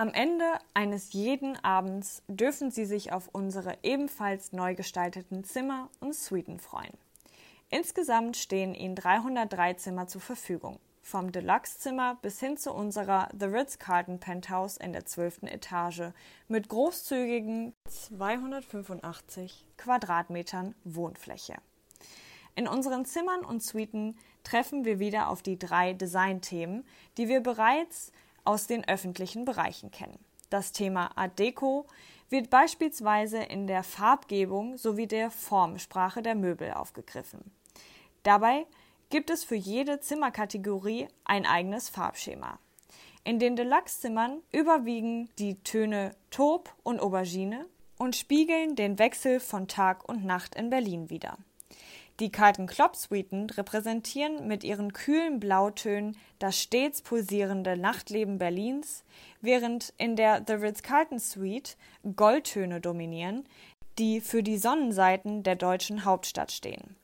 Am Ende eines jeden Abends dürfen Sie sich auf unsere ebenfalls neu gestalteten Zimmer und Suiten freuen. Insgesamt stehen Ihnen 303 Zimmer zur Verfügung, vom Deluxe-Zimmer bis hin zu unserer The Ritz-Carlton Penthouse in der 12. Etage mit großzügigen 285 Quadratmetern Wohnfläche. In unseren Zimmern und Suiten treffen wir wieder auf die drei Designthemen, die wir bereits aus den öffentlichen Bereichen kennen. Das Thema Art Deco wird beispielsweise in der Farbgebung sowie der Formsprache der Möbel aufgegriffen. Dabei gibt es für jede Zimmerkategorie ein eigenes Farbschema. In den Deluxe-Zimmern überwiegen die Töne Taub und Aubergine und spiegeln den Wechsel von Tag und Nacht in Berlin wider. Die kalten Klopp-Suiten repräsentieren mit ihren kühlen Blautönen das stets pulsierende Nachtleben Berlins, während in der The Ritz-Carlton Suite Goldtöne dominieren, die für die Sonnenseiten der deutschen Hauptstadt stehen.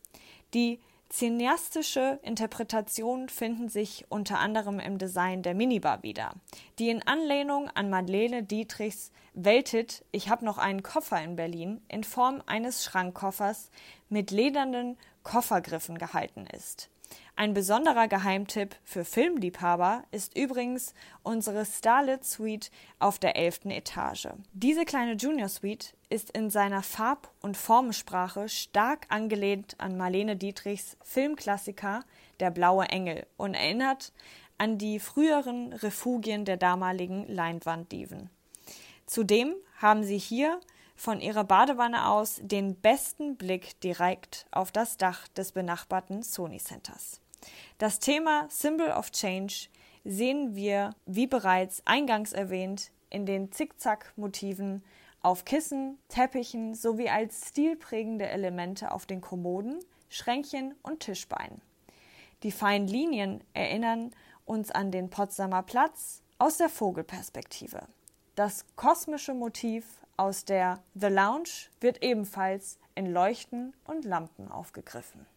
Die Cineastische Interpretationen finden sich unter anderem im Design der Minibar wieder, die in Anlehnung an Marlene Dietrichs Welthit Ich hab noch einen Koffer in Berlin in Form eines Schrankkoffers mit ledernden Koffergriffen gehalten ist. Ein besonderer Geheimtipp für Filmliebhaber ist übrigens unsere Starlit Suite auf der elften Etage. Diese kleine Junior Suite ist in seiner Farb- und Formensprache stark angelehnt an Marlene Dietrichs Filmklassiker Der blaue Engel und erinnert an die früheren Refugien der damaligen Leinwanddiven. Zudem haben sie hier von ihrer Badewanne aus den besten Blick direkt auf das Dach des benachbarten Sony Centers. Das Thema Symbol of Change sehen wir, wie bereits eingangs erwähnt, in den Zickzack-Motiven auf Kissen, Teppichen sowie als stilprägende Elemente auf den Kommoden, Schränkchen und Tischbeinen. Die feinen Linien erinnern uns an den Potsdamer Platz aus der Vogelperspektive. Das kosmische Motiv aus der The Lounge wird ebenfalls in Leuchten und Lampen aufgegriffen.